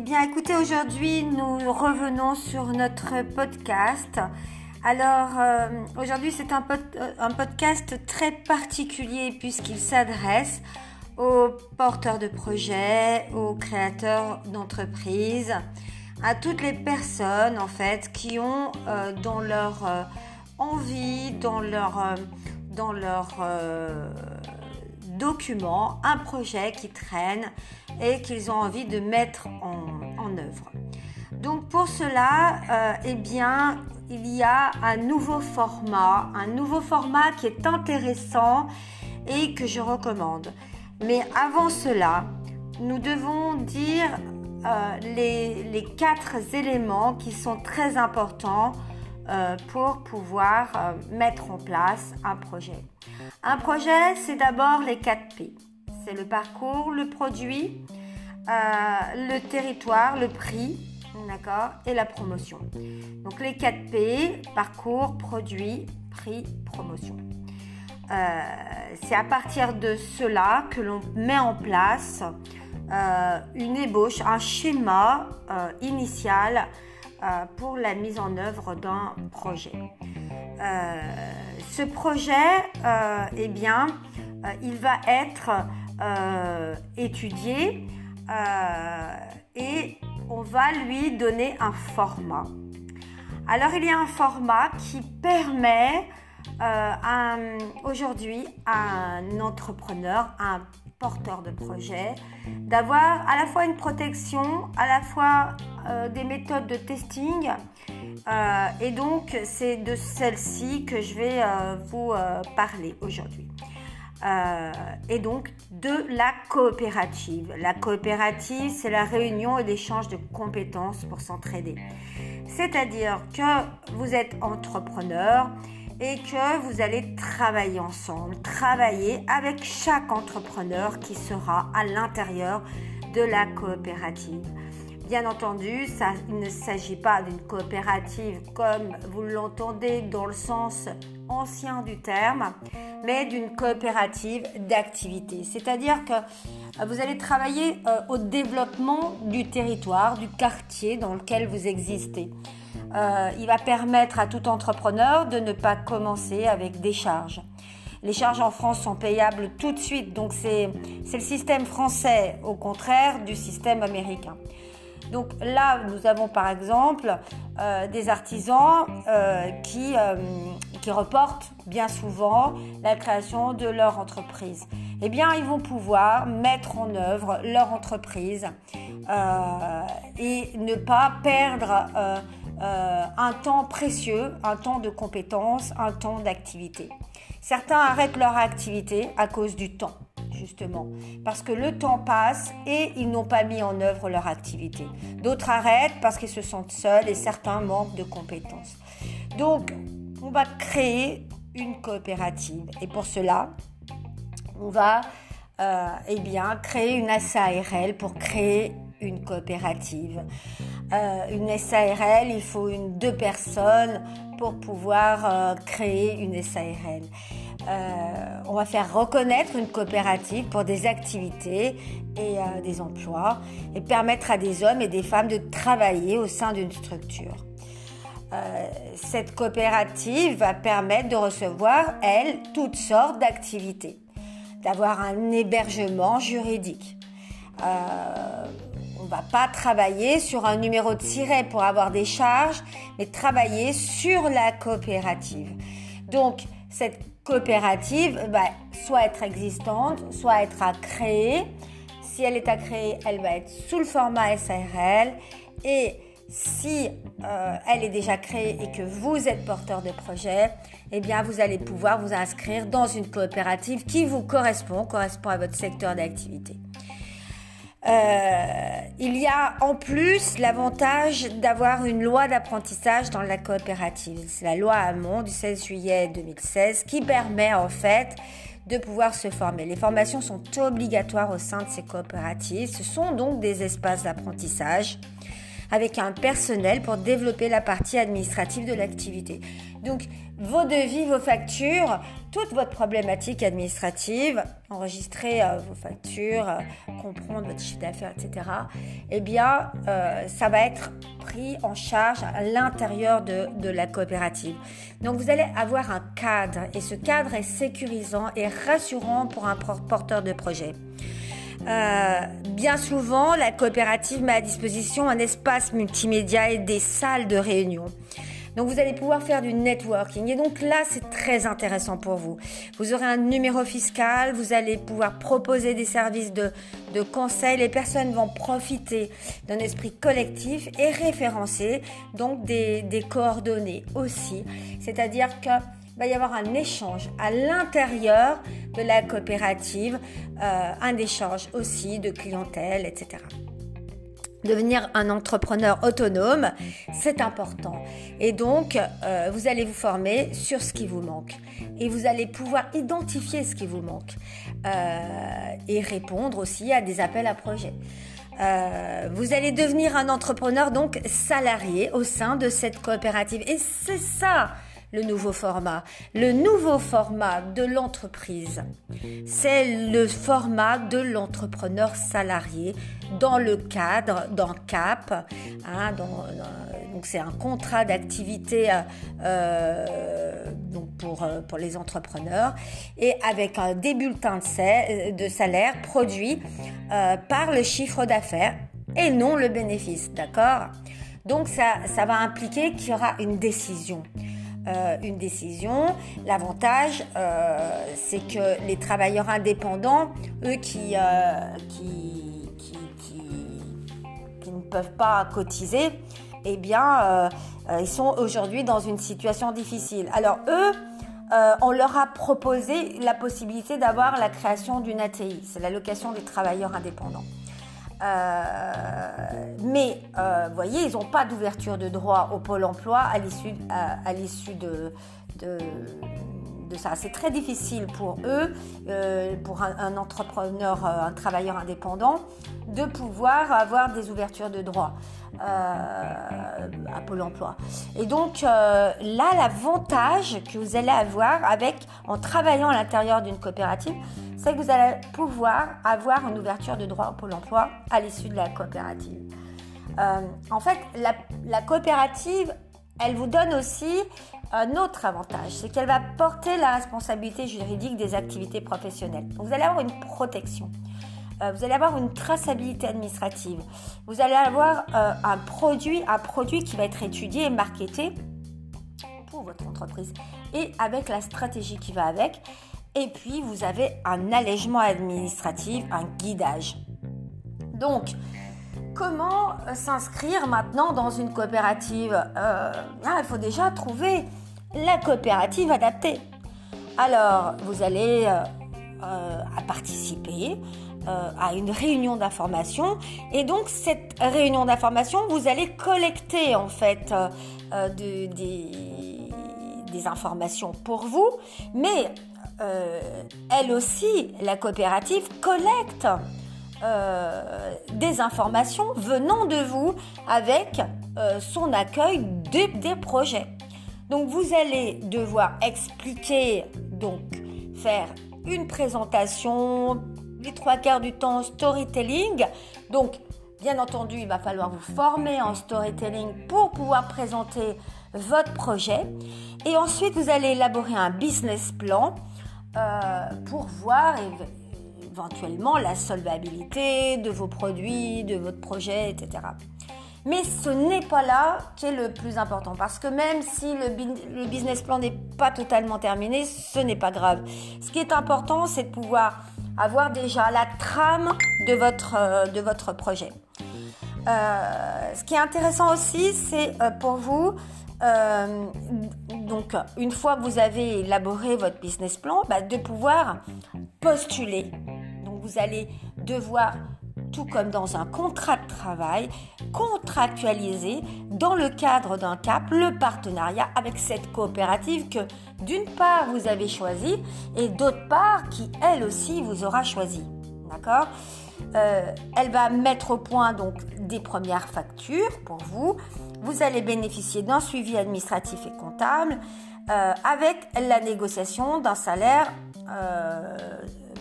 Eh bien écoutez, aujourd'hui nous revenons sur notre podcast. Alors euh, aujourd'hui c'est un, euh, un, podcast très particulier puisqu'il s'adresse aux porteurs de projets, aux créateurs d'entreprises, à toutes les personnes en fait qui ont euh, dans leur envie, dans leur, dans leur document un projet qui traîne et qu'ils ont envie de mettre en, œuvre. Donc pour cela, euh, eh il y a un nouveau format, un nouveau format qui est intéressant et que je recommande. Mais avant cela, nous devons dire euh, les, les, quatre éléments qui sont très importants euh, pour pouvoir mettre en place un projet. Un projet, c'est d'abord les 4 P. C'est le parcours, le produit, euh, le territoire, le prix, d'accord, et la promotion. Donc les 4 P, parcours, produit, prix, promotion. Euh, c'est à partir de cela que l'on met en place euh, une ébauche, un schéma initial pour la mise en œuvre d'un projet. Ce projet, eh bien, il va être étudié et on va lui donner un format. Alors il y a un format qui permet aujourd'hui à un entrepreneur, un porteur de projet, d'avoir à la fois une protection, à la fois euh, des méthodes de testing. Euh, et donc, c'est de celle-ci que je vais euh, vous parler aujourd'hui. et donc de la coopérative. La coopérative, c'est la réunion et l'échange de compétences pour s'entraider. C'est-à-dire que vous êtes entrepreneur et que vous allez travailler ensemble, travailler avec chaque entrepreneur qui sera à l'intérieur de la coopérative. Bien entendu, il ne s'agit pas d'une coopérative comme vous l'entendez dans le sens ancien du terme, mais d'une coopérative d'activité. C'est-à-dire que vous allez travailler euh, au développement du territoire, du quartier dans lequel vous existez. Euh, il va permettre à tout entrepreneur de ne pas commencer avec des charges. Les charges en France sont payables tout de suite, donc c'est le système français au contraire du système américain. Donc là, nous avons par exemple euh, des artisans euh, qui, qui reportent bien souvent la création de leur entreprise. Eh bien, ils vont pouvoir mettre en œuvre leur entreprise et ne pas perdre euh, un temps précieux, un temps de compétence, un temps d'activité. Certains arrêtent leur activité à cause du temps, justement, parce que le temps passe et ils n'ont pas mis en œuvre leur activité. D'autres arrêtent parce qu'ils se sentent seuls et certains manquent de compétences. Donc, on va créer une coopérative et pour cela, on va euh, eh bien, créer une SARL pour créer une coopérative. Euh, une SARL, il faut deux personnes pour pouvoir euh, créer une SARL. Euh, on va faire reconnaître une coopérative pour des activités et des emplois et permettre à des hommes et des femmes de travailler au sein d'une structure. cette coopérative va permettre de recevoir, elle, toutes sortes d'activités, d'avoir un hébergement juridique on va pas travailler sur un numéro de siret pour avoir des charges, mais travailler sur la coopérative. Donc, cette coopérative va soit être existante, soit être à créer. Si elle est à créer, elle va être sous le format SARL. Et si euh, elle est déjà créée et que vous êtes porteur de projet, eh bien, vous allez pouvoir vous inscrire dans une coopérative qui vous correspond, correspond à votre secteur d'activité. Euh, il y a en plus l'avantage d'avoir une loi d'apprentissage dans la coopérative. C'est la loi Hamon du 16 juillet 2016 qui permet en fait de pouvoir se former. Les formations sont obligatoires au sein de ces coopératives. Ce sont donc des espaces d'apprentissage avec un personnel pour développer la partie administrative de l'activité. Donc, vos devis, vos factures, toute votre problématique administrative, enregistrer euh, vos factures, euh, comprendre votre chiffre d'affaires, etc., eh bien, euh, ça va être pris en charge à l'intérieur de, de, la coopérative. Donc, vous allez avoir un cadre et ce cadre est sécurisant et rassurant pour un porteur de projet. Bien souvent, la coopérative met à disposition un espace multimédia et des salles de réunion. Donc vous allez pouvoir faire du networking. Et donc là, c'est très intéressant pour vous. Vous aurez un numéro fiscal, vous allez pouvoir proposer des services de, de conseil. Les personnes vont profiter d'un esprit collectif et référencer donc des, des coordonnées aussi. C'est-à-dire que va y avoir un échange à l'intérieur de la coopérative, euh, un échange aussi de clientèle, etc. Devenir un entrepreneur autonome, c'est important. Et donc, euh, vous allez vous former sur ce qui vous manque. Et vous allez pouvoir identifier ce qui vous manque. Euh, et répondre aussi à des appels à projets. Vous allez devenir un entrepreneur donc salarié au sein de cette coopérative. Et c'est ça le nouveau format. Le nouveau format de l'entreprise, c'est le format de l'entrepreneur salarié dans le cadre d'un CAP. Hein, donc c'est un contrat d'activité euh, euh, pour, euh, pour les entrepreneurs et avec un débulletin de, salaire produit par le chiffre d'affaires et non le bénéfice, d'accord? Donc ça, ça va impliquer qu'il y aura une décision. Euh, une décision. L'avantage, euh, c'est que les travailleurs indépendants, eux qui, euh, qui, qui, ne peuvent pas cotiser, eh bien, ils sont aujourd'hui dans une situation difficile. Alors eux, on leur a proposé la possibilité d'avoir la création d'une ATI, c'est l'allocation des travailleurs indépendants. Euh, mais, euh, vous voyez, ils n'ont pas d'ouverture de droit au pôle emploi à l'issue à, de, ça. C'est très difficile pour eux, euh, pour un, entrepreneur, un travailleur indépendant, de pouvoir avoir des ouvertures de droit à Pôle emploi. Et donc, là, l'avantage que vous allez avoir avec, en travaillant à l'intérieur d'une coopérative, c'est que vous allez pouvoir avoir une ouverture de droit au Pôle emploi à l'issue de la coopérative. Euh, en fait, la, coopérative, elle vous donne aussi un autre avantage, c'est qu'elle va porter la responsabilité juridique des activités professionnelles. Donc vous allez avoir une protection. Euh, vous allez avoir une traçabilité administrative. Vous allez avoir euh, un produit, un produit qui va être étudié et marketé pour votre entreprise et avec la stratégie qui va avec. Et puis, vous avez un allègement administratif, un guidage. Donc, comment euh, s'inscrire maintenant dans une coopérative? Euh, ah, Il faut déjà trouver la coopérative adaptée. Alors, vous allez euh, participer à une réunion d'information. Et donc cette réunion d'information, vous allez collecter en fait des, informations pour vous, mais elle aussi, la coopérative, collecte euh, des informations venant de vous avec euh, son accueil des, projets. Donc vous allez devoir expliquer, donc faire une présentation, les trois quarts du temps storytelling. Donc bien entendu, il va falloir vous former en storytelling pour pouvoir présenter votre projet. Et ensuite, vous allez élaborer un business plan euh, pour voir éventuellement la solvabilité de vos produits, de votre projet, etc. Mais ce n'est pas là qui est le plus important parce que même si le, business plan n'est pas totalement terminé, ce n'est pas grave. Ce qui est important, c'est de pouvoir avoir déjà la trame de votre, euh, de votre projet. Euh, ce qui est intéressant aussi, c'est pour vous euh, donc, une fois que vous avez élaboré votre business plan, bah, de pouvoir postuler. Vous allez devoir, tout comme dans un contrat de travail, contractualiser dans le cadre d'un CAP le partenariat avec cette coopérative que d'une part vous avez choisi et d'autre part qui elle aussi vous aura choisi. D'accord? Elle va mettre au point donc des premières factures pour vous. Vous allez bénéficier d'un suivi administratif et comptable avec la négociation d'un salaire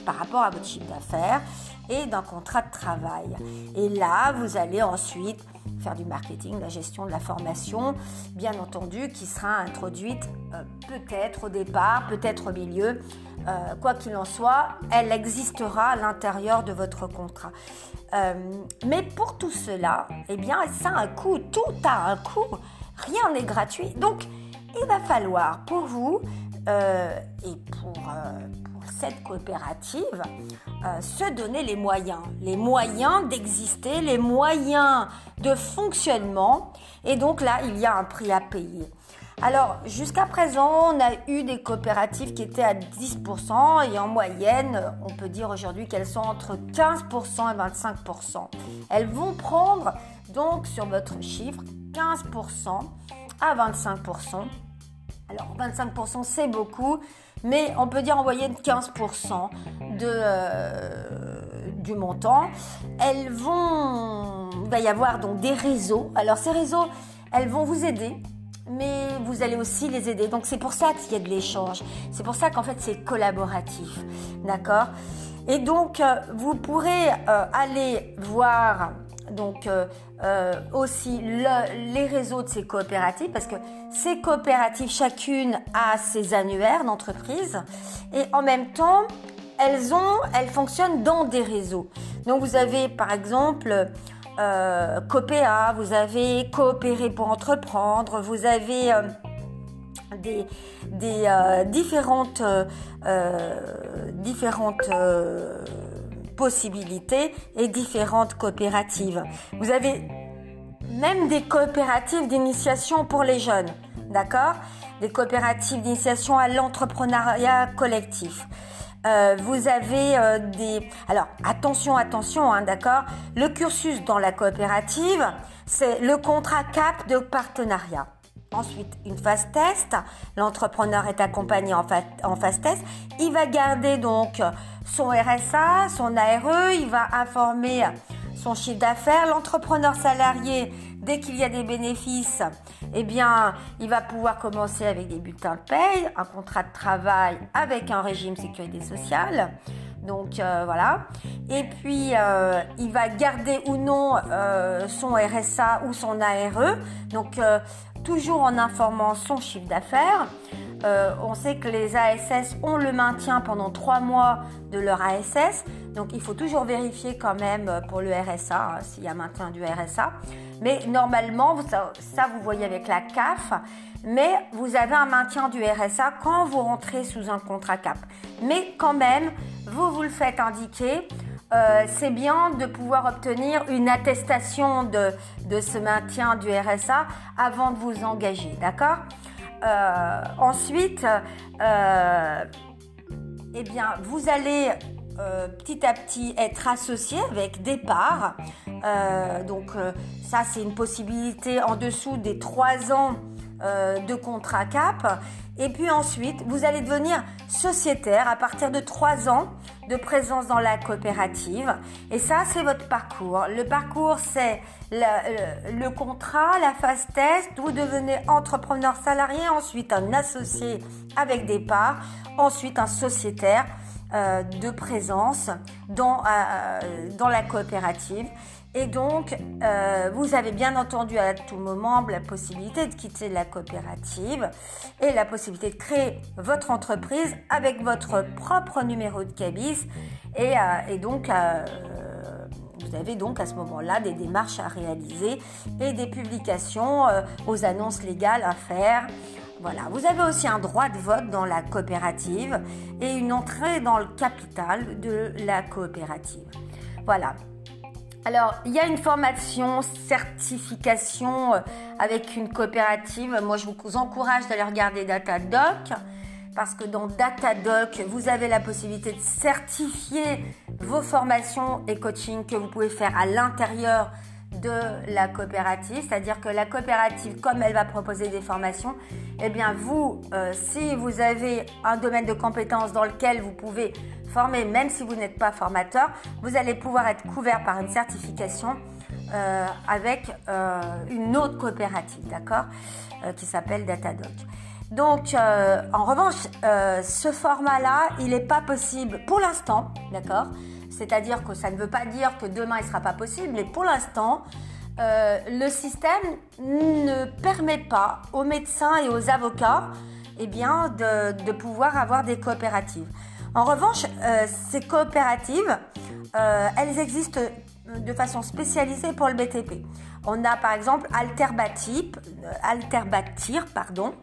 par rapport à votre chiffre d'affaires et d'un contrat de travail. Et là, vous allez ensuite faire du marketing, la gestion de la formation, bien entendu, qui sera introduite euh, peut-être au départ, peut-être au milieu. Euh, quoi qu'il en soit, elle existera à l'intérieur de votre contrat. Euh, mais pour tout cela, eh bien, ça a un coût, tout a un coût, rien n'est gratuit. Donc, il va falloir pour vous et pour, cette coopérative euh, se donner les moyens, les moyens d'exister, les moyens de fonctionnement. Et donc là, il y a un prix à payer. Alors, jusqu'à présent, on a eu des coopératives qui étaient à 10% et en moyenne, on peut dire aujourd'hui qu'elles sont entre 15% et 25%. Elles vont prendre donc sur votre chiffre 15% à 25%. Alors, 25% c'est beaucoup, mais on peut dire en moyenne 15% de, euh, du montant. Elles vont, il va y avoir donc des réseaux. Alors ces réseaux, elles vont vous aider, mais vous allez aussi les aider. Donc c'est pour ça qu'il y a de l'échange. C'est pour ça qu'en fait c'est collaboratif, d'accord? Et donc euh, vous pourrez euh, aller voir donc euh, euh, aussi les réseaux de ces coopératives, parce que ces coopératives, chacune a ses annuaires d'entreprise, et en même temps, elles ont, elles fonctionnent dans des réseaux. Donc vous avez par exemple euh, Copéa, vous avez Coopérer pour entreprendre, vous avez euh, des, des différentes, différentes possibilités et différentes coopératives. Vous avez même des coopératives d'initiation pour les jeunes, d'accord? Des coopératives d'initiation à l'entrepreneuriat collectif. Euh, vous avez euh, des... Alors attention, attention, hein, d'accord? Le cursus dans la coopérative, c'est le contrat CAP de partenariat. Ensuite, une phase test. L'entrepreneur est accompagné en, en, phase test. Il va garder donc son RSA, son ARE, il va informer son chiffre d'affaires. L'entrepreneur salarié, dès qu'il y a des bénéfices, eh bien, il va pouvoir commencer avec des bulletins de paye, un contrat de travail avec un régime sécurité sociale. Donc euh, voilà. Et puis euh, il va garder ou non euh, son RSA ou son ARE. Donc toujours en informant son chiffre d'affaires. Euh, on sait que les ASS ont le maintien pendant trois mois de leur ASS. Donc il faut toujours vérifier quand même euh, pour le RSA hein, s'il y a maintien du RSA. Mais normalement, ça, ça, vous voyez avec la CAF, mais vous avez un maintien du RSA quand vous rentrez sous un contrat CAP. Mais quand même, vous vous le faites indiquer. Euh, c'est bien de pouvoir obtenir une attestation de, de ce maintien du RSA avant de vous engager, d'accord euh, Ensuite, euh, eh bien, vous allez petit à petit être associé avec des parts. donc ça, c'est une possibilité en dessous des 3 ans de contrat CAP. Et puis ensuite, vous allez devenir sociétaire à partir de 3 ans de présence dans la coopérative. Et ça, c'est votre parcours. Le parcours, c'est le, contrat, la phase test. Vous devenez entrepreneur salarié, ensuite un associé avec des parts, ensuite un sociétaire euh, de présence dans, euh, dans la coopérative. Et donc, euh, vous avez bien entendu à tout moment la possibilité de quitter la coopérative et la possibilité de créer votre entreprise avec votre propre numéro de cabis. Et, euh, donc, euh, vous avez donc à ce moment-là des démarches à réaliser et des publications aux annonces légales à faire. Voilà, vous avez aussi un droit de vote dans la coopérative et une entrée dans le capital de la coopérative. Voilà, alors, il y a une formation, certification euh, avec une coopérative. Moi, je vous encourage d'aller regarder Datadoc parce que dans Datadoc, vous avez la possibilité de certifier vos formations et coaching que vous pouvez faire à l'intérieur de la coopérative, c'est-à-dire que la coopérative, comme elle va proposer des formations, eh bien vous, euh, si vous avez un domaine de compétences dans lequel vous pouvez former, même si vous n'êtes pas formateur, vous allez pouvoir être couvert par une certification euh, avec euh, une autre coopérative, d'accord, qui s'appelle Datadoc. Donc, en revanche, ce format-là, il n'est pas possible pour l'instant, d'accord c'est-à-dire que ça ne veut pas dire que demain il ne sera pas possible, mais pour l'instant, euh, le système ne permet pas aux médecins et aux avocats eh de, pouvoir avoir des coopératives. En revanche, euh, ces coopératives, euh, elles existent de façon spécialisée pour le BTP. On a par exemple Alterbatir, pardon,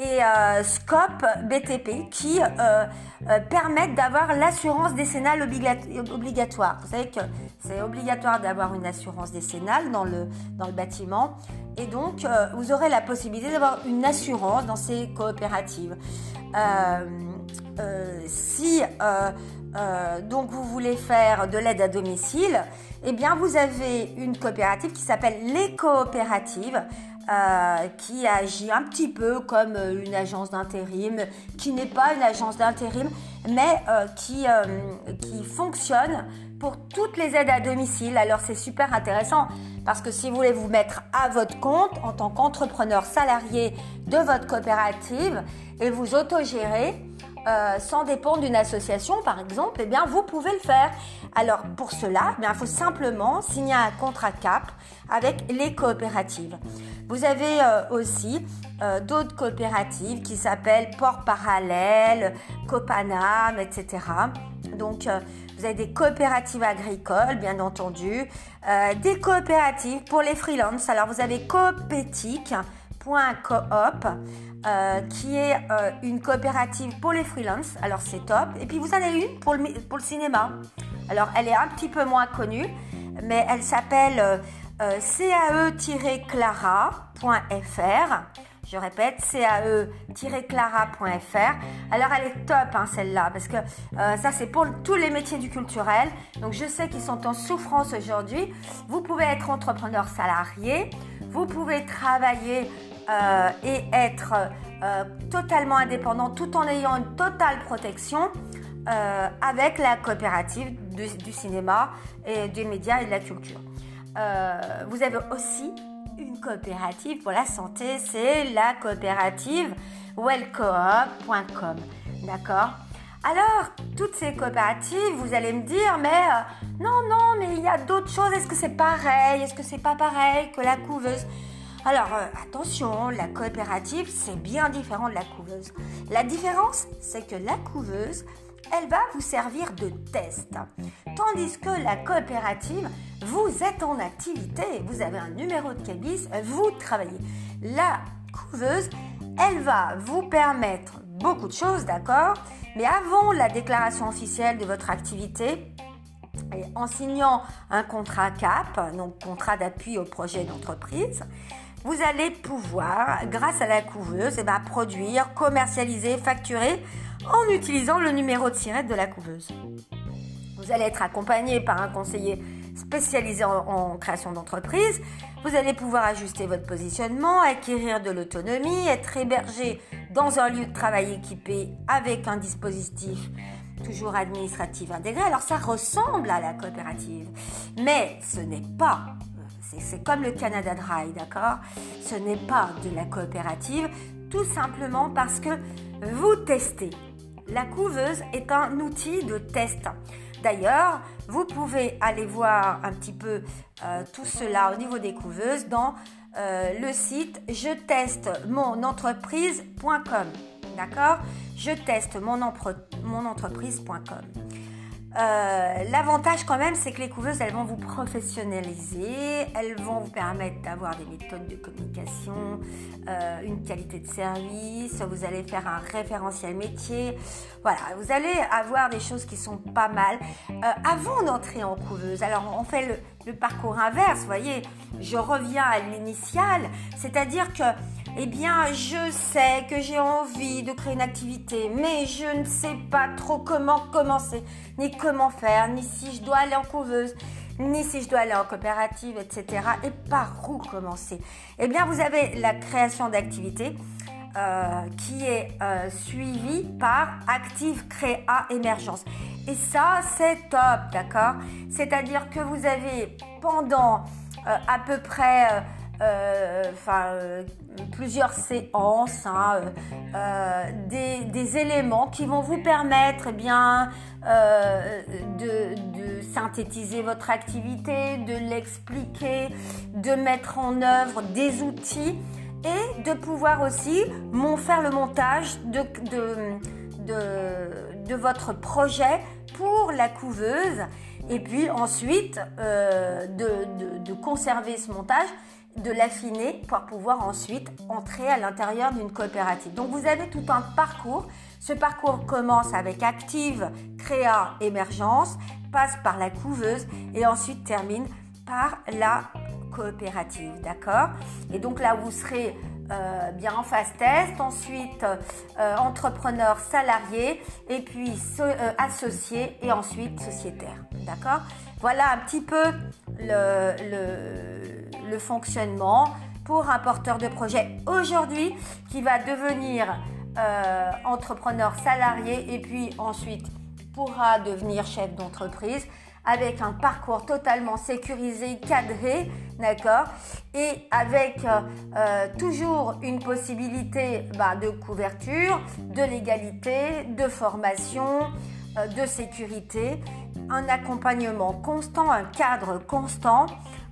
et euh, Scope BTP qui euh, euh, permettent d'avoir l'assurance décennale obligatoire. Vous savez que c'est obligatoire d'avoir une assurance décennale dans le, dans le bâtiment et donc vous aurez la possibilité d'avoir une assurance dans ces coopératives. si donc vous voulez faire de l'aide à domicile, eh bien vous avez une coopérative qui s'appelle les coopératives euh, qui agit un petit peu comme euh, une agence d'intérim, qui n'est pas une agence d'intérim, mais euh, qui, qui fonctionne pour toutes les aides à domicile. Alors c'est super intéressant parce que si vous voulez vous mettre à votre compte en tant qu'entrepreneur salarié de votre coopérative et vous autogérer, euh, sans dépendre d'une association, par exemple, eh bien, vous pouvez le faire. Alors, pour cela, eh il faut simplement signer un contrat CAP avec les coopératives. Vous avez euh, aussi euh, d'autres coopératives qui s'appellent Port Parallèle, Copanam, etc. Donc, vous avez des coopératives agricoles, bien entendu, des coopératives pour les freelances. Alors, vous avez Coopétique Coop, euh, qui est euh, une coopérative pour les freelances. Alors c'est top. Et puis vous en avez une pour le, cinéma. Alors elle est un petit peu moins connue, mais elle s'appelle euh, cae-clara.fr. Je répète, cae-clara.fr. Alors elle est top hein, celle-là, parce que ça c'est pour tous les métiers du culturel. Donc je sais qu'ils sont en souffrance aujourd'hui. Vous pouvez être entrepreneur salarié, vous pouvez travailler euh, et être euh, totalement indépendant tout en ayant une totale protection euh, avec la coopérative du, cinéma et des médias et de la culture. vous avez aussi une coopérative pour la santé, c'est la coopérative wellcoop.com. D'accord? Alors, toutes ces coopératives, vous allez me dire, mais non, non, mais il y a d'autres choses. Est-ce que c'est pareil? Est-ce que c'est pas pareil que la couveuse? Alors euh, attention, la coopérative, c'est bien différent de la couveuse. La différence, c'est que la couveuse, elle va vous servir de test. Tandis que la coopérative, vous êtes en activité, vous avez un numéro de cabis, vous travaillez. La couveuse, elle va vous permettre beaucoup de choses, d'accord? Mais avant la déclaration officielle de votre activité, en signant un contrat CAP, donc contrat d'appui au projet d'entreprise, vous allez pouvoir, grâce à la couveuse, eh ben, produire, commercialiser, facturer en utilisant le numéro de sirette de la couveuse. Vous allez être accompagné par un conseiller spécialisé en, création d'entreprise. Vous allez pouvoir ajuster votre positionnement, acquérir de l'autonomie, être hébergé dans un lieu de travail équipé avec un dispositif toujours administratif intégré. Alors ça ressemble à la coopérative, mais ce n'est pas c'est comme le Canada Dry, d'accord? Ce n'est pas de la coopérative, tout simplement parce que vous testez. La couveuse est un outil de test. D'ailleurs, vous pouvez aller voir un petit peu euh, tout cela au niveau des couveuses dans euh, le site je teste mon entreprise.com. D'accord? Je teste mon, mon entreprise.com. Euh, l'avantage quand même, c'est que les couveuses, elles vont vous professionnaliser, elles vont vous permettre d'avoir des méthodes de communication, euh, une qualité de service, vous allez faire un référentiel métier. Voilà, vous allez avoir des choses qui sont pas mal. Euh, avant d'entrer en couveuse, alors on fait le, le parcours inverse, vous voyez, je reviens à l'initial, c'est-à-dire que eh bien, je sais que j'ai envie de créer une activité, mais je ne sais pas trop comment commencer, ni comment faire, ni si je dois aller en couveuse, ni si je dois aller en coopérative, etc. Et par où commencer? Eh bien, vous avez la création d'activités. Euh, qui est euh, suivie par Active Créa Émergence. Et ça, c'est top, d'accord? C'est-à-dire que vous avez pendant euh, à peu près enfin, euh, plusieurs séances, hein, euh, des, éléments qui vont vous permettre eh bien, de, de, synthétiser votre activité, de l'expliquer, de mettre en œuvre des outils et de pouvoir aussi faire le montage de, de, de votre projet pour la couveuse. Et puis ensuite de, de, conserver ce montage de l'affiner pour pouvoir ensuite entrer à l'intérieur d'une coopérative. Donc vous avez tout un parcours. Ce parcours commence avec active, créa, émergence, passe par la couveuse et ensuite termine par la coopérative. D'accord? Et donc là, vous serez euh, bien en phase test, ensuite euh, entrepreneur salarié et puis euh, associé et ensuite sociétaire. D'accord? Voilà un petit peu le le fonctionnement pour un porteur de projet aujourd'hui qui va devenir euh, entrepreneur salarié et puis ensuite pourra devenir chef d'entreprise avec un parcours totalement sécurisé, cadré, d'accord? Et avec euh, euh, toujours une possibilité bah, de couverture, de légalité, de formation, de sécurité, un accompagnement constant, un cadre constant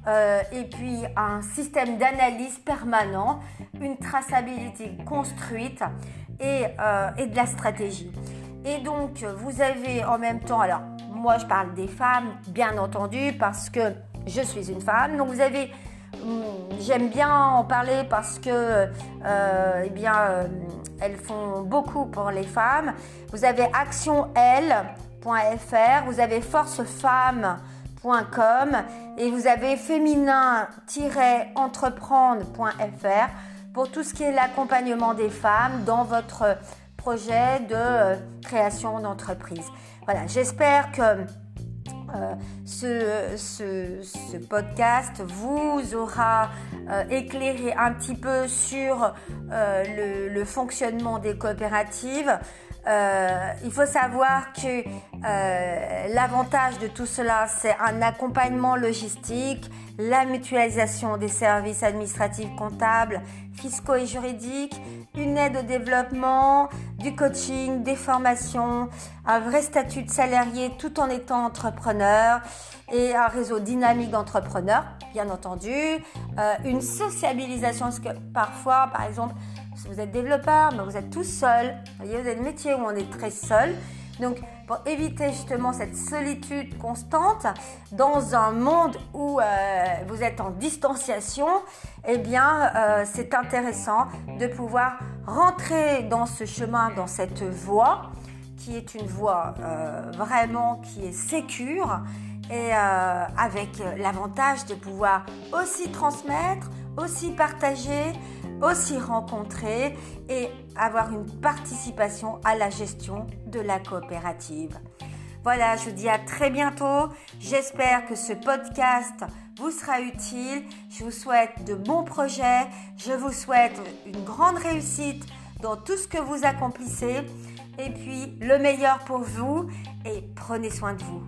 euh, et puis un système d'analyse permanent, une traçabilité construite et, euh, et, de la stratégie. Et donc, vous avez en même temps, alors moi je parle des femmes, bien entendu, parce que je suis une femme. Donc, vous avez, hum, j'aime bien en parler parce que, euh, eh bien, euh, elles font beaucoup pour les femmes. Vous avez actionl.fr, vous avez Force Femmes et vous avez féminin-entreprendre.fr pour tout ce qui est l'accompagnement des femmes dans votre projet de euh, création d'entreprise. Voilà, j'espère que euh, ce, podcast vous aura euh, éclairé un petit peu sur le, fonctionnement des coopératives. Euh, il faut savoir que euh, l'avantage de tout cela, c'est un accompagnement logistique, la mutualisation des services administratifs, comptables, fiscaux et juridiques, une aide au développement, du coaching, des formations, un vrai statut de salarié tout en étant entrepreneur et un réseau dynamique d'entrepreneurs, bien entendu, euh, une sociabilisation, parce que parfois, par exemple, vous êtes développeur, mais vous êtes tout seul. Vous voyez, vous avez des métiers où on est très seul. Donc, pour éviter justement cette solitude constante dans un monde où euh, vous êtes en distanciation, eh bien, euh, c'est intéressant de pouvoir rentrer dans ce chemin, dans cette voie qui est une voie euh, vraiment qui est sécure et avec l'avantage de pouvoir aussi transmettre, aussi partager, aussi rencontrer et avoir une participation à la gestion de la coopérative. Voilà, je vous dis à très bientôt. J'espère que ce podcast vous sera utile. Je vous souhaite de bons projets. Je vous souhaite une grande réussite dans tout ce que vous accomplissez. Et puis, le meilleur pour vous et prenez soin de vous.